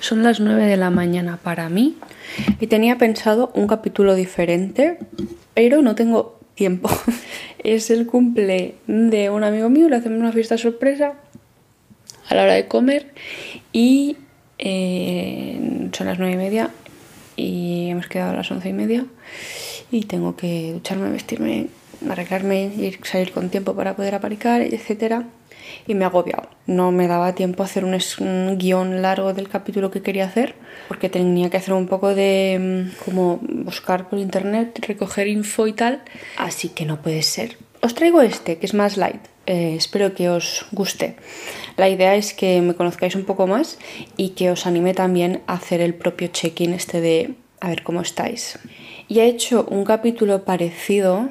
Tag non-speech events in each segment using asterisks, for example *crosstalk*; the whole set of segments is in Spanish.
Son las 9 de la mañana para mí y tenía pensado un capítulo diferente, pero no tengo tiempo. *laughs* Es el cumple de un amigo mío, le hacemos una fiesta sorpresa a la hora de comer y eh, son las 9 y media y hemos quedado a las 11 y media y tengo que ducharme, vestirme, arreglarme, ir, salir con tiempo para poder aparcar, etcétera y me ha agobiado. No me daba tiempo a hacer un, guion largo del capítulo que quería hacer porque tenía que hacer un poco de mm, como buscar por internet, recoger info y tal, así que no puede ser. Os traigo este, que es más light. Eh, espero que os guste. La idea es que me conozcáis un poco más y que os anime también a hacer el propio check-in este de a ver cómo estáis. Y he hecho un capítulo parecido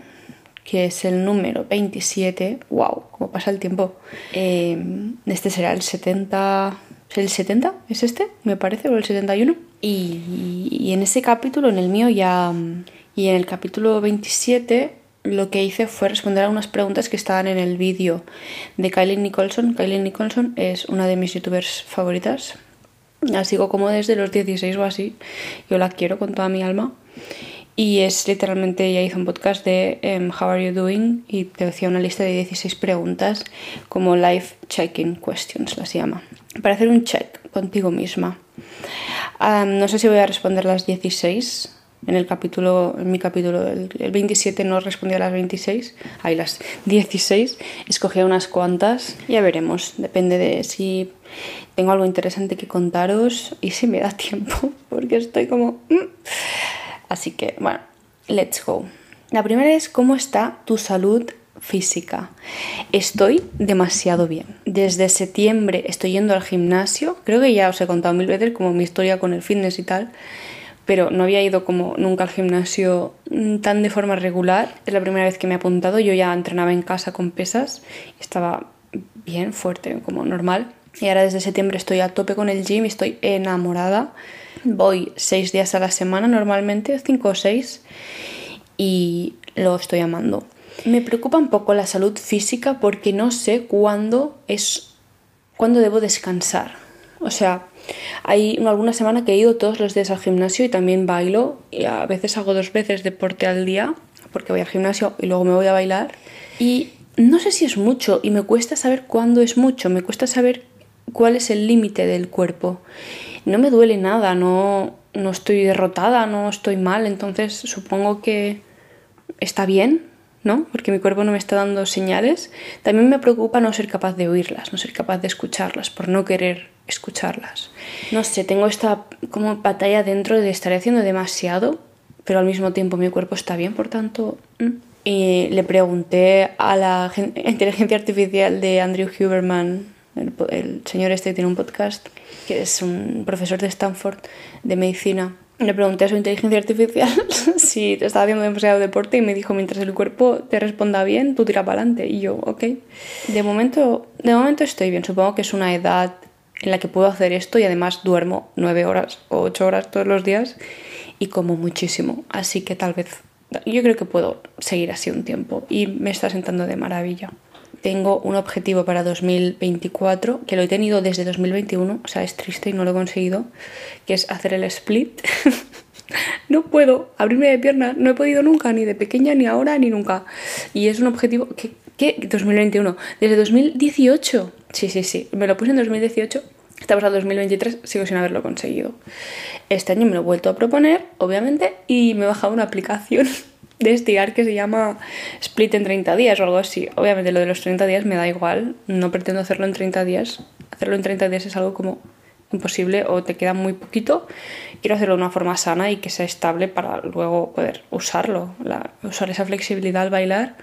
que es el número 27. ¡Wow! ¿Cómo pasa el tiempo? Eh, este será el 70. ¿El 70? ¿Es este? Me parece, o el 71. Y, y en ese capítulo, en el mío ya. Y en el capítulo 27 lo que hice fue responder a unas preguntas que estaban en el vídeo de Kylie Nicholson. Kylie Nicholson es una de mis youtubers favoritas. La sigo como desde los 16 o así. Yo la quiero con toda mi alma. Y es literalmente, ella hizo un podcast de em, How are you doing? Y te decía una lista de 16 preguntas como life checking questions, las llama. Para hacer un check contigo misma. no sé si voy a responder las 16. En el capítulo, en mi capítulo, el, 27 no respondí a las 26, hay las 16, escogí unas cuantas, ya veremos, depende de si tengo algo interesante que contaros y si me da *laughs* tiempo, porque estoy como... Mm. Así que, bueno, let's go. La primera es cómo está tu salud física. Estoy demasiado bien. Desde septiembre estoy yendo al gimnasio. Creo que ya os he contado mil veces como mi historia con el fitness y tal. Pero no había ido como nunca al gimnasio tan de forma regular. Es la primera vez que me he apuntado. Yo ya entrenaba en casa con pesas. Estaba bien, fuerte, como normal. Y ahora desde septiembre estoy a tope con el gym y estoy enamorada. Voy seis días a la semana normalmente, cinco o seis, y lo estoy amando. Me preocupa un poco la salud física porque no sé cuándo es cuándo debo descansar. O sea, hay alguna semana que he ido todos los días al gimnasio y también bailo y a veces hago dos veces deporte al día porque voy al gimnasio y luego me voy a bailar y no sé si es mucho y me cuesta saber cuándo es mucho, me cuesta saber cuál es el límite del cuerpo no me duele nada, no, no estoy derrotada, no estoy mal, entonces supongo que está bien, ¿no? Porque mi cuerpo no me está dando señales. También me preocupa no ser capaz de oírlas, no ser capaz de escucharlas, por no querer escucharlas. No sé, tengo esta como batalla dentro de estar haciendo demasiado, pero al mismo tiempo mi cuerpo está bien, por tanto... Y le pregunté a la inteligencia artificial de Andrew Huberman el, señor este tiene un podcast, que es un profesor de Stanford de medicina. Le pregunté a su inteligencia artificial *laughs* si te estaba haciendo demasiado deporte y me dijo, mientras el cuerpo te responda bien, tú tira para adelante. Y yo, ok. De momento, de momento estoy bien. Supongo que es una edad en la que puedo hacer esto y además duermo nueve horas o ocho horas todos los días y como muchísimo. Así que tal vez yo creo que puedo seguir así un tiempo y me está sentando de maravilla tengo un objetivo para 2024 que lo he tenido desde 2021, o sea, es triste y no lo he conseguido, que es hacer el split. *laughs* no puedo abrirme de piernas, no he podido nunca, ni de pequeña, ni ahora, ni nunca. Y es un objetivo que, ¿qué? 2021, desde 2018. Sí, sí, sí, me lo puse en 2018 Estamos a 2023, sigo sin haberlo conseguido. Este año me lo he vuelto a proponer, obviamente, y me he bajado una aplicación *laughs* de estirar que se llama split en 30 días o algo así. Obviamente lo de los 30 días me da igual, no pretendo hacerlo en 30 días. Hacerlo en 30 días es algo como imposible o te queda muy poquito. Quiero hacerlo de una forma sana y que sea estable para luego poder usarlo, usar esa flexibilidad al bailar.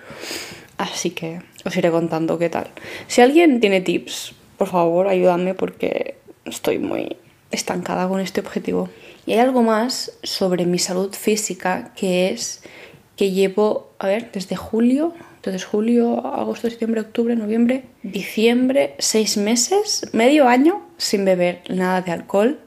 Así que os iré contando qué tal. Si alguien tiene tips, por favor ayúdame porque estoy muy estancada con este objetivo. Y hay algo más sobre mi salud física que es que llevo, a ver, desde julio, entonces julio, agosto, septiembre, octubre, noviembre, diciembre, seis meses, medio año sin beber nada de alcohol.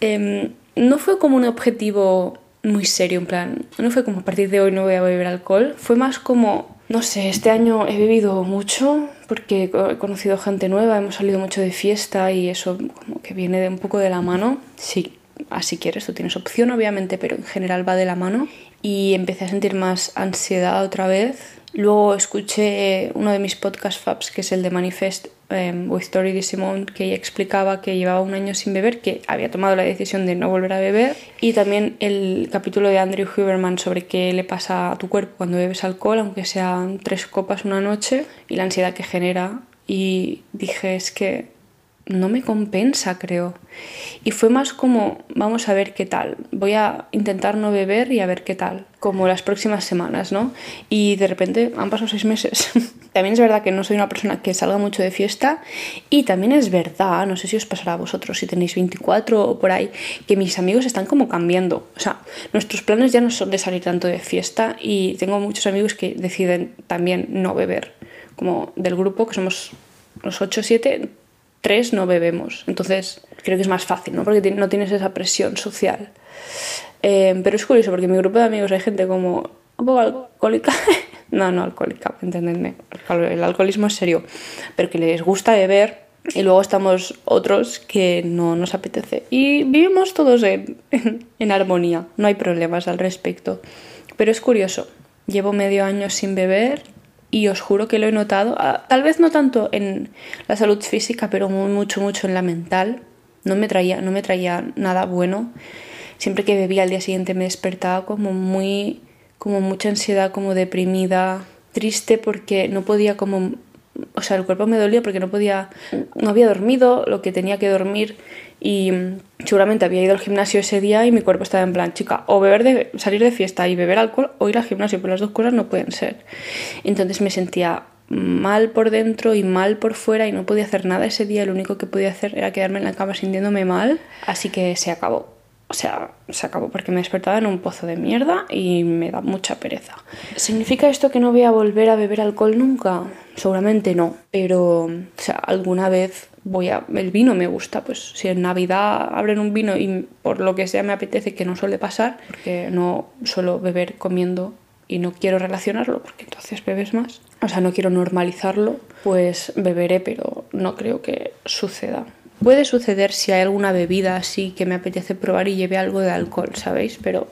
Em, no fue como un objetivo muy serio, en plan, no fue como a partir de hoy no voy a beber alcohol, fue más como, no sé, este año he bebido mucho porque he conocido gente nueva, hemos salido mucho de fiesta y eso como que viene de un poco de la mano, sí, así quieres, tú tienes opción obviamente, pero en general va de la mano y empecé a sentir más ansiedad otra vez. Luego escuché uno de mis podcast faps, que es el de Manifest um, with Tori D. Simone, que ella explicaba que llevaba un año sin beber, que había tomado la decisión de no volver a beber. Y también el capítulo de Andrew Huberman sobre qué le pasa a tu cuerpo cuando bebes alcohol, aunque sean tres copas una noche, y la ansiedad que genera. Y dije, es que no me compensa, creo. Y fue más como, vamos a ver qué tal. Voy a intentar no beber y a ver qué tal. Como las próximas semanas, ¿no? Y de repente han pasado seis meses. *laughs* también es verdad que no soy una persona que salga mucho de fiesta. Y también es verdad, no sé si os pasará a vosotros, si tenéis 24 o por ahí, que mis amigos están como cambiando. O sea, nuestros planes ya no son de salir tanto de fiesta. Y tengo muchos amigos que deciden también no beber. Como del grupo, que somos los 8 o 7 tres no bebemos. Entonces creo que es más fácil, ¿no? Porque no tienes esa presión social. Eh, pero es curioso porque en mi grupo de amigos hay gente como un poco alcohólica. *laughs* no, no alcohólica, entendedme. El alcoholismo es serio. Pero que les gusta beber y luego estamos otros que no nos apetece. Y vivimos todos en, en, armonía, no hay problemas al respecto. Pero es curioso, llevo medio año sin beber y os juro que lo he notado, ah, tal vez no tanto en la salud física, pero mucho, mucho en la mental. No me traía, no me traía nada bueno. Siempre que bebía al día siguiente me despertaba como muy, como mucha ansiedad, como deprimida, triste porque no podía como, o sea, el cuerpo me dolía porque no podía, no había dormido lo que tenía que dormir y seguramente había ido al gimnasio ese día y mi cuerpo estaba en plan, chica, o beber de, salir de fiesta y beber alcohol o ir al gimnasio, pero las dos cosas no pueden ser. Entonces me sentía mal por dentro y mal por fuera y no podía hacer nada ese día, lo único que podía hacer era quedarme en la cama sintiéndome mal, así que se acabó. O sea, se acabó porque me despertaba en un pozo de mierda y me da mucha pereza. ¿Significa esto que no voy a volver a beber alcohol nunca? Seguramente no, pero o sea, alguna vez voy a el vino me gusta, pues si en Navidad abren un vino y por lo que sea me apetece que no suele pasar, porque no suelo beber comiendo y no quiero relacionarlo porque entonces bebes más. O sea, no quiero normalizarlo, pues beberé, pero no creo que suceda. Puede suceder si hay alguna bebida así que me apetece probar y lleve algo de alcohol, ¿sabéis? Pero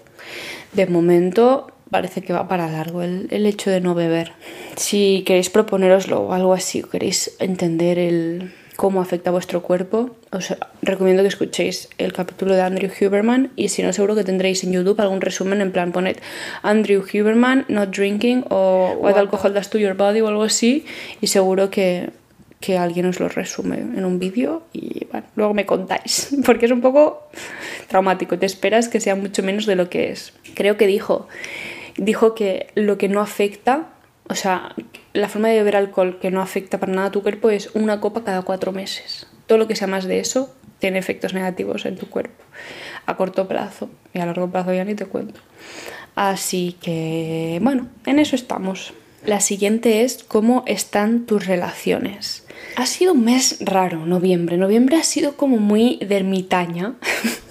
de momento parece que va para largo el, el hecho de no beber. Si queréis proponeroslo o algo así, o queréis entender el, cómo afecta a vuestro cuerpo, os recomiendo que escuchéis el capítulo de Andrew Huberman y si no seguro que tendréis en YouTube algún resumen en plan poned Andrew Huberman not drinking o what alcohol does to your body o algo así y seguro que, que alguien os lo resume en un vídeo y bueno, luego me contáis *laughs* porque es un poco traumático, te esperas que sea mucho menos de lo que es. Creo que dijo, dijo que lo que no afecta o sea, la forma de beber alcohol que no afecta para nada a tu cuerpo es una copa cada cuatro meses. Todo lo que sea más de eso tiene efectos negativos en tu cuerpo a corto plazo y a largo plazo ya ni te cuento. Así que, bueno, en eso estamos. La siguiente es cómo están tus relaciones. Ha sido un mes raro, noviembre. Noviembre ha sido como muy de ermitaña. *laughs*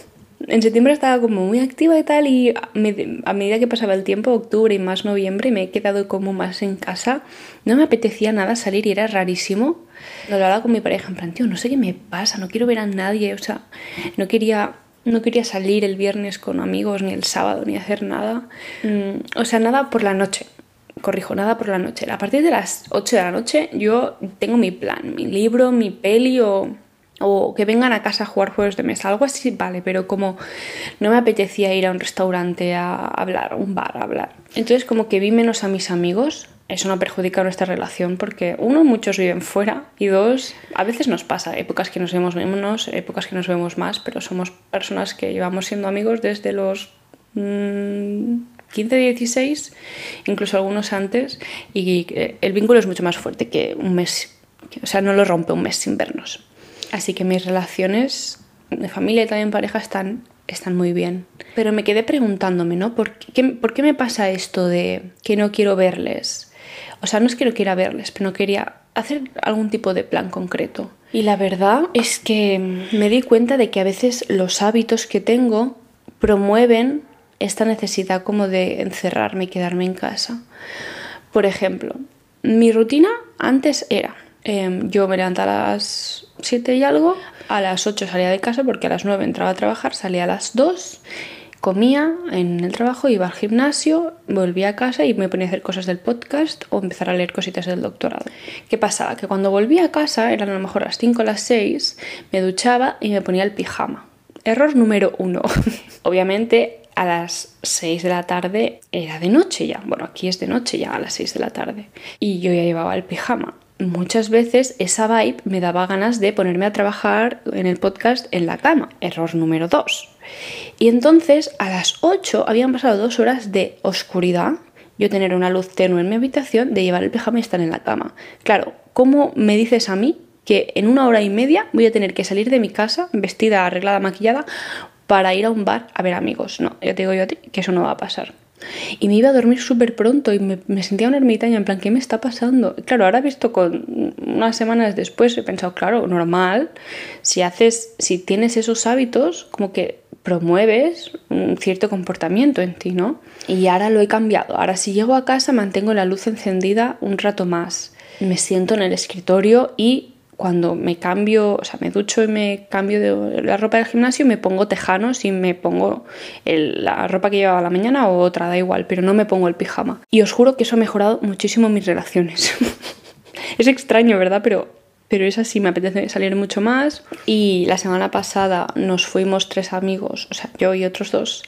en septiembre estaba como muy activa y tal y a medida que pasaba el tiempo, octubre y más noviembre, me he quedado como más en casa. No me apetecía nada salir y era rarísimo. Lo hablaba con mi pareja en plan, tío, no sé qué me pasa, no quiero ver a nadie, o sea, no quería no quería salir el viernes con amigos, ni el sábado, ni hacer nada. Mm, o sea, nada por la noche. Corrijo, nada por la noche. A partir de las 8 de la noche yo tengo mi plan, mi libro, mi peli o o que vengan a casa a jugar juegos de mesa, algo así vale, pero como no me apetecía ir a un restaurante a hablar, un bar a hablar. Entonces como que vi menos a mis amigos, eso no perjudica nuestra relación porque uno, muchos viven fuera y dos, a veces nos pasa, épocas que nos vemos menos, épocas que nos vemos más, pero somos personas que llevamos siendo amigos desde los 15, mm, 16, incluso algunos antes, y el vínculo es mucho más fuerte que un mes, o sea, no lo rompe un mes sin vernos. Así que mis relaciones de familia y también pareja están, están muy bien. Pero me quedé preguntándome, ¿no? ¿Por qué, ¿Por qué me pasa esto de que no quiero verles? O sea, no es que no quiera verles, pero no quería hacer algún tipo de plan concreto. Y la verdad es que me di cuenta de que a veces los hábitos que tengo promueven esta necesidad como de encerrarme y quedarme en casa. Por ejemplo, mi rutina antes era, em, yo me levantaba a las 7 y algo, a las 8 salía de casa porque a las 9 entraba a trabajar, salía a las 2 comía en el trabajo, iba al gimnasio, volvía a casa y me ponía a hacer cosas del podcast o empezar a leer cositas del doctorado. ¿Qué pasaba? Que cuando volvía a casa, eran a lo mejor las 5 o las 6, me duchaba y me ponía el pijama. Error número uno. *laughs* Obviamente a las 6 de la tarde era de noche ya. Bueno, aquí es de noche ya a las 6 de la tarde. Y yo ya llevaba el pijama. Muchas veces esa vibe me daba ganas de ponerme a trabajar en el podcast en la cama. Error número 2. Y entonces a las 8 habían pasado dos horas de oscuridad, yo tener una luz tenue en mi habitación, de llevar el pijama y estar en la cama. Claro, ¿cómo me dices a mí que en una hora y media voy a tener que salir de mi casa vestida, arreglada, maquillada para ir a un bar a ver amigos? No, yo te digo yo a ti que eso no va a pasar. Y me iba a dormir súper pronto y me, sentía una ermitaña, en plan, ¿qué me está pasando? Claro, ahora visto con unas semanas después, he pensado, claro, normal, si haces, si tienes esos hábitos, como que promueves un cierto comportamiento en ti, ¿no? Y ahora lo he cambiado. Ahora si llego a casa mantengo la luz encendida un rato más. Me siento en el escritorio y cuando me cambio, o sea, me ducho y me cambio la ropa del gimnasio, me pongo tejanos y me pongo la ropa que llevaba la mañana o otra, da igual, pero no me pongo el pijama. Y os juro que eso ha mejorado muchísimo mis relaciones. *laughs* es extraño, ¿verdad? Pero pero es así, me apetece salir mucho más. Y la semana pasada nos fuimos tres amigos, o sea, yo y otros dos,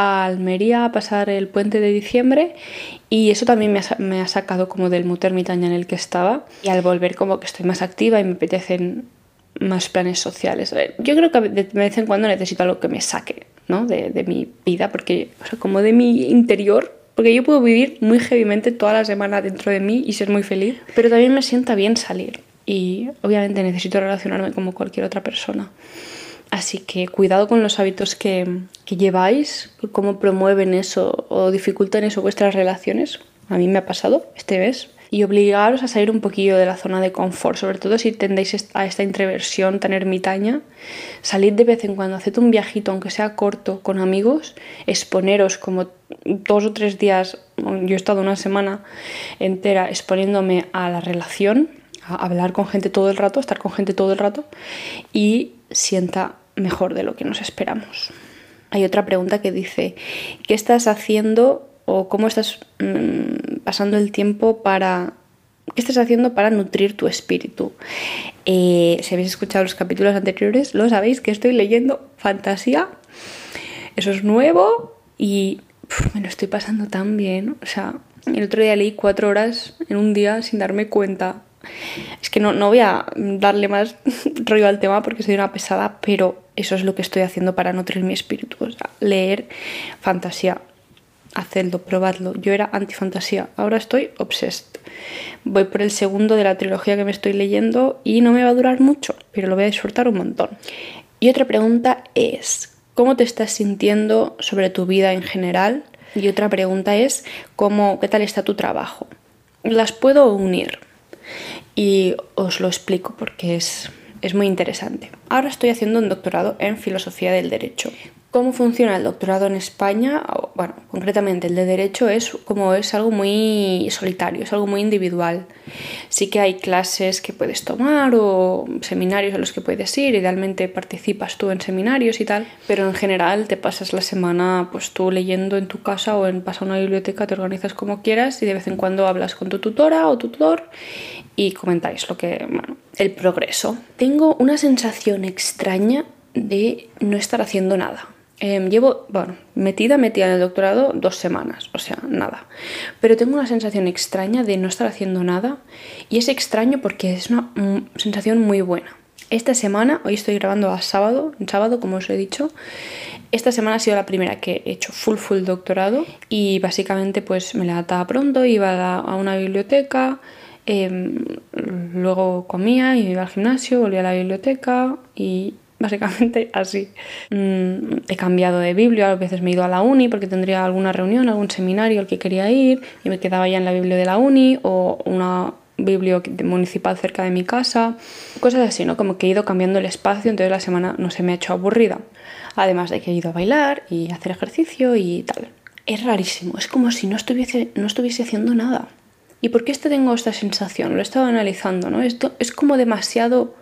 a Almería a pasar el puente de diciembre y eso también me ha, sacado como del muter ermitaña en el que estaba y al volver como que estoy más activa y me apetecen más planes sociales. Yo creo que de vez en cuando necesito algo que me saque ¿no? de, mi vida, porque, como de mi interior, porque yo puedo vivir muy heavymente toda la semana dentro de mí y ser muy feliz, pero también me sienta bien salir y obviamente necesito relacionarme como cualquier otra persona. Así que cuidado con los hábitos que, lleváis, cómo promueven eso o dificultan eso vuestras relaciones. A mí me ha pasado este mes. Y obligaros a salir un poquillo de la zona de confort, sobre todo si tendéis a esta introversión tan ermitaña. Salid de vez en cuando, haced un viajito, aunque sea corto, con amigos, exponeros como dos o tres días, yo he estado una semana entera exponiéndome a la relación, hablar con gente todo el rato, estar con gente todo el rato y sienta mejor de lo que nos esperamos. Hay otra pregunta que dice, ¿qué estás haciendo o cómo estás mm, pasando el tiempo para... ¿Qué estás haciendo para nutrir tu espíritu? Eh, si habéis escuchado los capítulos anteriores, lo sabéis que estoy leyendo fantasía. Eso es nuevo y me lo estoy pasando tan bien. O sea, el otro día leí cuatro horas en un día sin darme cuenta es que no, no voy a darle más *laughs* rollo al tema porque soy una pesada, pero eso es lo que estoy haciendo para nutrir mi espíritu. O sea, leer fantasía, hacedlo, probadlo. Yo era antifantasía, ahora estoy obsessed. Voy por el segundo de la trilogía que me estoy leyendo y no me va a durar mucho, pero lo voy a disfrutar un montón. Y otra pregunta es, ¿cómo te estás sintiendo sobre tu vida en general? Y otra pregunta es, ¿cómo, ¿qué tal está tu trabajo? Las puedo unir y os lo explico porque es, es muy interesante. Ahora estoy haciendo un doctorado en filosofía del derecho. ¿Cómo funciona el doctorado en España? Bueno, concretamente el de Derecho es como es algo muy solitario, es algo muy individual. Sí que hay clases que puedes tomar o seminarios a los que puedes ir, idealmente participas tú en seminarios y tal, pero en general te pasas la semana pues tú leyendo en tu casa o en pasar a una biblioteca, te organizas como quieras y de vez en cuando hablas con tu tutora o tutor y comentáis lo que, bueno, el progreso. Tengo una sensación extraña de no estar haciendo nada Em, llevo, bueno, metida, metida en el doctorado dos semanas, o sea, nada. Pero tengo una sensación extraña de no estar haciendo nada y es extraño porque es una sensación muy buena. Esta semana, hoy estoy grabando a sábado, en sábado como os he dicho, esta semana ha sido la primera que he hecho full full doctorado y básicamente pues me levantaba pronto, iba a una biblioteca, em, luego comía y iba al gimnasio, volvía a la biblioteca y básicamente así. Mm, he cambiado de biblia, a veces me he ido a la uni porque tendría alguna reunión, algún seminario al que quería ir y me quedaba ya en la biblia de la uni o una biblio municipal cerca de mi casa, cosas así, ¿no? Como que he ido cambiando el espacio, entonces la semana no se me ha hecho aburrida. Además de que he ido a bailar y hacer ejercicio y tal. Es rarísimo, es como si no estuviese, no estuviese haciendo nada. ¿Y por qué este tengo esta sensación? Lo he estado analizando, ¿no? Esto es como demasiado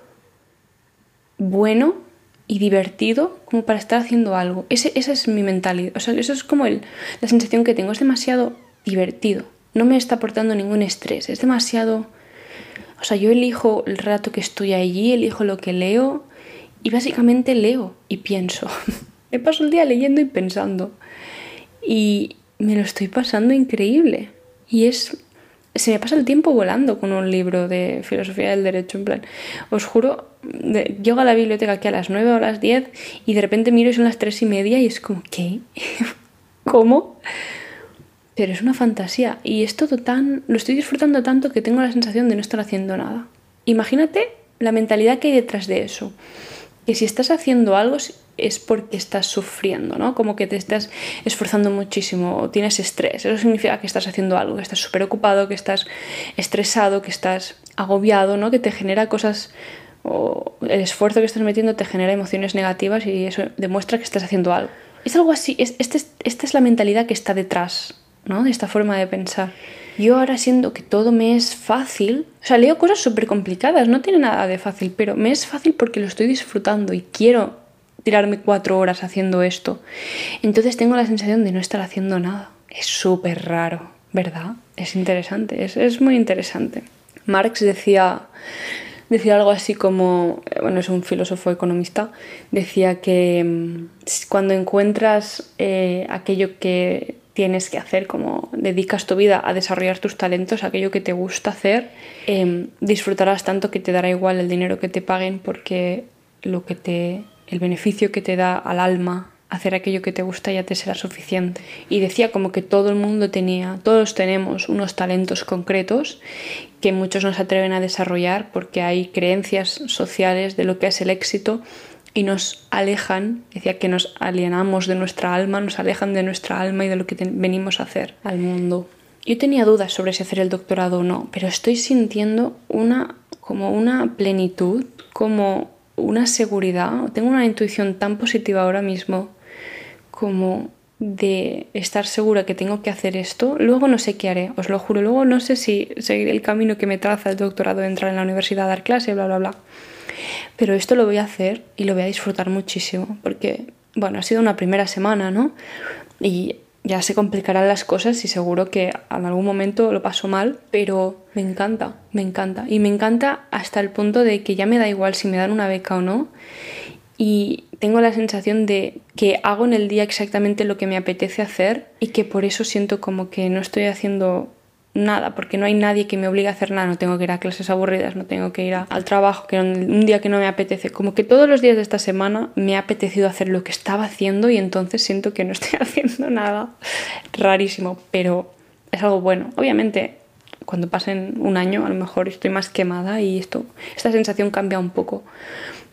bueno y divertido como para estar haciendo algo. Ese, esa es mi mentalidad. O sea, eso es como el, la sensación que tengo. Es demasiado divertido. No me está aportando ningún estrés. Es demasiado... O sea, yo elijo el rato que estoy allí, elijo lo que leo y básicamente leo y pienso. *laughs* me paso el día leyendo y pensando. Y me lo estoy pasando increíble. Y es se me pasa el tiempo volando con un libro de filosofía del derecho. En plan, os juro, llego a la biblioteca aquí a las 9 o a las 10 y de repente miro y son las 3 y media y es como, ¿qué? *laughs* ¿Cómo? Pero es una fantasía y es todo tan. Lo estoy disfrutando tanto que tengo la sensación de no estar haciendo nada. Imagínate la mentalidad que hay detrás de eso. Que si estás haciendo algo, es porque estás sufriendo, ¿no? Como que te estás esforzando muchísimo o tienes estrés. Eso significa que estás haciendo algo, que estás súper ocupado, que estás estresado, que estás agobiado, ¿no? Que te genera cosas el esfuerzo que estás metiendo te genera emociones negativas y eso demuestra que estás haciendo algo. Es algo así, es, este, esta es la mentalidad que está detrás, ¿no? De esta forma de pensar. Yo ahora siento que todo me es fácil, o sea, leo cosas súper complicadas, no tiene nada de fácil, pero me es fácil porque lo estoy disfrutando y quiero tirarme cuatro horas haciendo esto. Entonces tengo la sensación de no estar haciendo nada. Es súper raro, ¿verdad? Es interesante, es, es, muy interesante. Marx decía, decía algo así como, bueno, es un filósofo economista, decía que mm, cuando encuentras eh, aquello que tienes que hacer, como dedicas tu vida a desarrollar tus talentos, aquello que te gusta hacer, em, disfrutarás tanto que te dará igual el dinero que te paguen porque lo que te el beneficio que te da al alma hacer aquello que te gusta ya te será suficiente. Y decía como que todo el mundo tenía, todos tenemos unos talentos concretos que muchos nos atreven a desarrollar porque hay creencias sociales de lo que es el éxito y nos alejan, decía que nos alienamos de nuestra alma, nos alejan de nuestra alma y de lo que venimos a hacer al mundo. Yo tenía dudas sobre si hacer el doctorado o no, pero estoy sintiendo una como una plenitud, como una seguridad, tengo una intuición tan positiva ahora mismo como de estar segura que tengo que hacer esto, luego no sé qué haré, os lo juro, luego no sé si seguiré el camino que me traza el doctorado entrar en la universidad dar clase, bla, bla, bla. Pero esto lo voy a hacer y lo voy a disfrutar muchísimo, porque, bueno, ha sido una primera semana, ¿no? Y ya se complicarán las cosas y seguro que en algún momento lo paso mal, pero me encanta, me encanta. Y me encanta hasta el punto de que ya me da igual si me dan una beca o no. Y tengo la sensación de que hago en el día exactamente lo que me apetece hacer y que por eso siento como que no estoy haciendo nada, porque no hay nadie que me obligue a hacer nada, no tengo que ir a clases aburridas, no tengo que ir al trabajo, que un día que no me apetece, como que todos los días de esta semana me ha apetecido hacer lo que estaba haciendo y entonces siento que no estoy *laughs* haciendo nada rarísimo, pero es algo bueno. Obviamente, cuando pasen un año a lo mejor estoy más quemada y esto, esta sensación cambia un poco,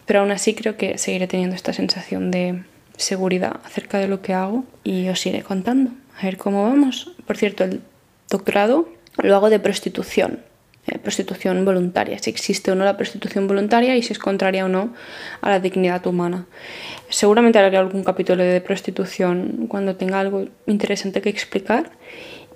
pero aún así creo que seguiré teniendo esta sensación de seguridad acerca de lo que hago y os iré contando. A ver cómo vamos. Por cierto, el doctorado lo hago de prostitución, eh, prostitución voluntaria, si existe o no la prostitución voluntaria y si es contraria o no a la dignidad humana. Seguramente haré algún capítulo de prostitución cuando tenga algo interesante que explicar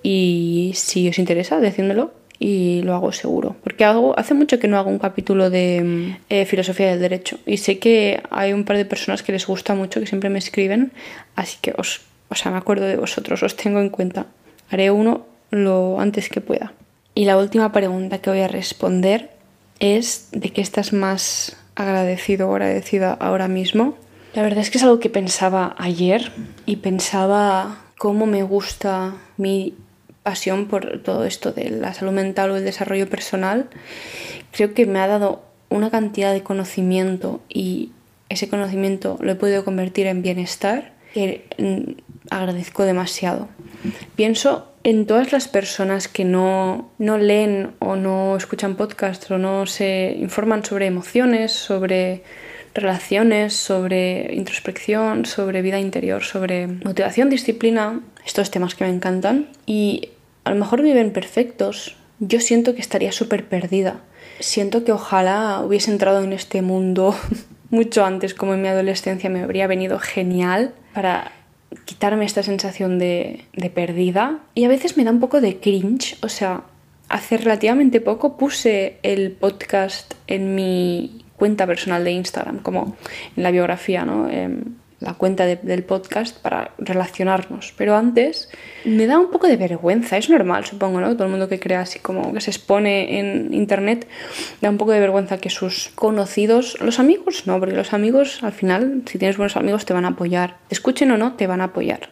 y si os interesa, decídmelo y lo hago seguro. Porque hago, hace mucho que no hago un capítulo de eh, filosofía del derecho y sé que hay un par de personas que les gusta mucho, que siempre me escriben, así que os, o sea, me acuerdo de vosotros, os tengo en cuenta. Haré uno lo antes que pueda. Y la última pregunta que voy a responder es de qué estás más agradecido o agradecida ahora mismo. La verdad es que es algo que pensaba ayer y pensaba cómo me gusta mi pasión por todo esto de la salud mental o el desarrollo personal. Creo que me ha dado una cantidad de conocimiento y ese conocimiento lo he podido convertir en bienestar que mm, agradezco demasiado. Pienso en todas las personas que no, no leen o no escuchan podcasts o no se informan sobre emociones, sobre relaciones, sobre introspección, sobre vida interior, sobre motivación, disciplina, estos temas que me encantan y a lo mejor viven perfectos yo siento que estaría súper perdida. Siento que ojalá hubiese entrado en este mundo *laughs* mucho antes, como en mi adolescencia me habría venido genial para quitarme esta sensación de, de perdida. Y a veces me da un poco de cringe, o sea, hace relativamente poco puse el podcast en mi cuenta personal de Instagram, como en la biografía, ¿no? Em, la cuenta del podcast para relacionarnos. Pero antes me da un poco de vergüenza, es normal, supongo, ¿no? Todo el mundo que crea así como que se expone en internet da un poco de vergüenza que sus conocidos, los amigos no, porque los amigos al final, si tienes buenos amigos, te van a apoyar. escuchen o no, te van a apoyar.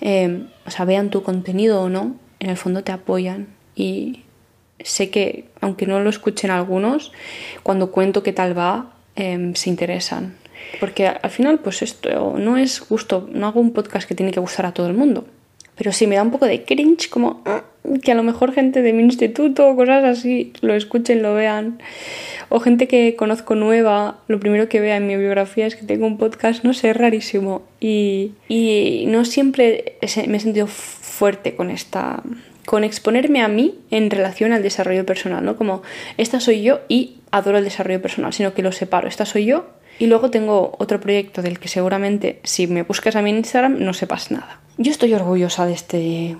Em, o sea, vean tu contenido o no, en el fondo te apoyan. Y sé que, aunque no lo escuchen algunos, cuando cuento qué tal va, em, se interesan. Porque al final, pues esto no es gusto, no hago un podcast que tiene que gustar a todo el mundo. Pero sí me da un poco de cringe, como ah, que a lo mejor gente de mi instituto o cosas así lo escuchen, lo vean. O gente que conozco nueva, lo primero que vea en mi biografía es que tengo un podcast, no sé, rarísimo. Y, y no siempre me he sentido fuerte con esta con exponerme a mí en relación al desarrollo personal, ¿no? Como esta soy yo y adoro el desarrollo personal, sino que lo separo, esta soy yo y luego tengo otro proyecto del que seguramente si me buscas a mi Instagram no sepas nada. Yo estoy orgullosa de este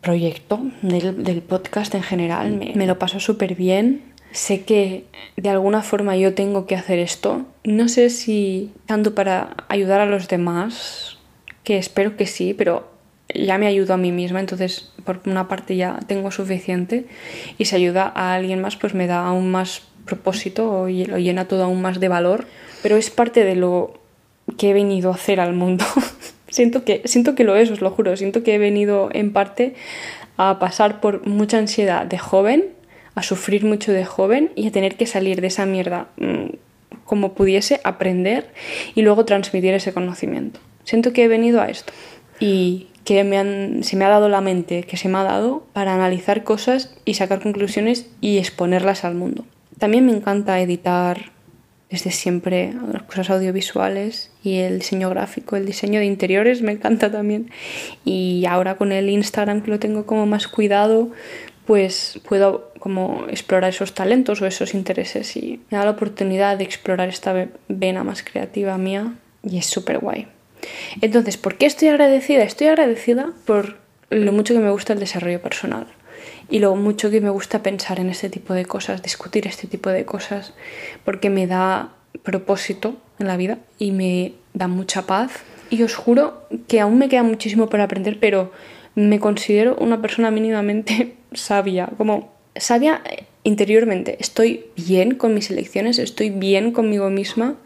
proyecto, del, podcast en general, me, me lo paso súper bien. Sé que de alguna forma yo tengo que hacer esto. No sé si tanto para ayudar a los demás, que espero que sí, pero ya me ayudo a mí misma, entonces por una parte ya tengo suficiente y si ayuda a alguien más pues me da aún más propósito y lo llena todo aún más de valor, pero es parte de lo que he venido a hacer al mundo. *laughs* siento, que, siento que lo es, os lo juro, siento que he venido en parte a pasar por mucha ansiedad de joven, a sufrir mucho de joven y a tener que salir de esa mierda mm, como pudiese, aprender y luego transmitir ese conocimiento. Siento que he venido a esto y que me han, se me ha dado la mente, que se me ha dado para analizar cosas y sacar conclusiones y exponerlas al mundo. También me encanta editar desde siempre las cosas audiovisuales y el diseño gráfico, el diseño de interiores me encanta también. Y ahora con el Instagram que lo tengo como más cuidado, pues puedo como explorar esos talentos o esos intereses y me da la oportunidad de explorar esta vena más creativa mía y es súper guay. Entonces, ¿por qué estoy agradecida? Estoy agradecida por lo mucho que me gusta el desarrollo personal y lo mucho que me gusta pensar en este tipo de cosas, discutir este tipo de cosas, porque me da propósito en la vida y me da mucha paz. Y os juro que aún me queda muchísimo por aprender, pero me considero una persona mínimamente *laughs* sabia, como sabia interiormente. Estoy bien con mis elecciones, estoy bien conmigo misma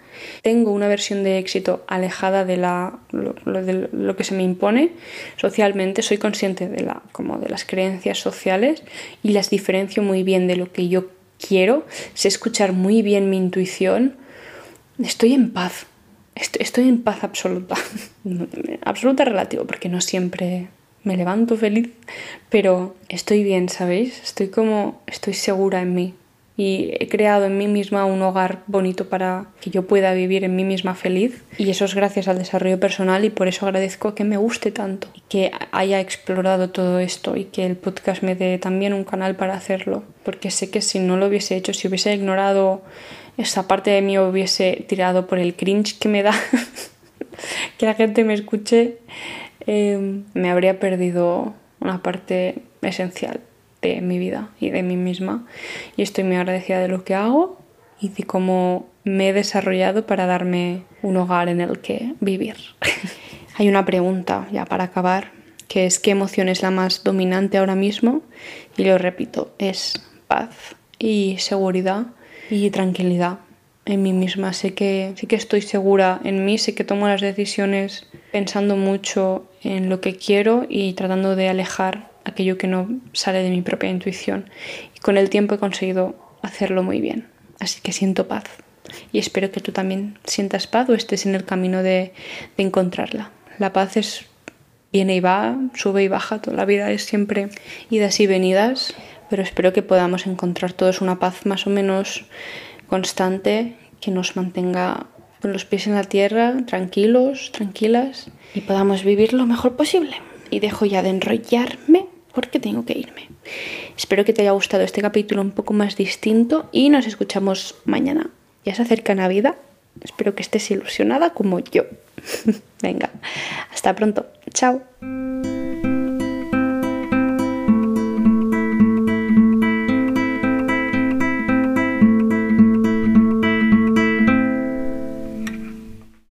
tengo una versión de éxito alejada de, la, lo, que se me impone socialmente, soy consciente de, la, como de las creencias sociales y las diferencio muy bien de lo que yo quiero, sé escuchar muy bien mi intuición, estoy en paz, estoy, estoy en paz absoluta, *laughs* absoluta relativo, porque no siempre me levanto feliz, pero estoy bien, ¿sabéis? Estoy como, estoy segura en mí, y he creado en mí misma un hogar bonito para que yo pueda vivir en mí misma feliz. Y eso es gracias al desarrollo personal y por eso agradezco que me guste tanto y que haya explorado todo esto y que el podcast me dé también un canal para hacerlo. Porque sé que si no lo hubiese hecho, si hubiese ignorado esa parte de mí hubiese tirado por el cringe que me da *laughs* que la gente me escuche, eh, me habría perdido una parte esencial de mi vida y de mí misma. Y estoy muy agradecida de lo que hago y de cómo me he desarrollado para darme un hogar en el que vivir. *laughs* Hay una pregunta ya para acabar, que es ¿qué emoción es la más dominante ahora mismo? Y lo repito, es paz y seguridad y tranquilidad en mí misma. Sé que, sé que estoy segura en mí, sé que tomo las decisiones pensando mucho en lo que quiero y tratando de alejar aquello que no sale de mi propia intuición. Y con el tiempo he conseguido hacerlo muy bien. Así que siento paz. Y espero que tú también sientas paz o estés en el camino de, de encontrarla. La paz es viene y va, sube y baja, toda la vida es siempre idas y venidas, pero espero que podamos encontrar todos una paz más o menos constante que nos mantenga con los pies en la tierra, tranquilos, tranquilas y podamos vivir lo mejor posible. Y dejo ya de enrollarme porque tengo que irme. Espero que te haya gustado este capítulo un poco más distinto y nos escuchamos mañana. Ya se acerca Navidad. Espero que estés ilusionada como yo. *laughs* Venga, hasta pronto. Chao.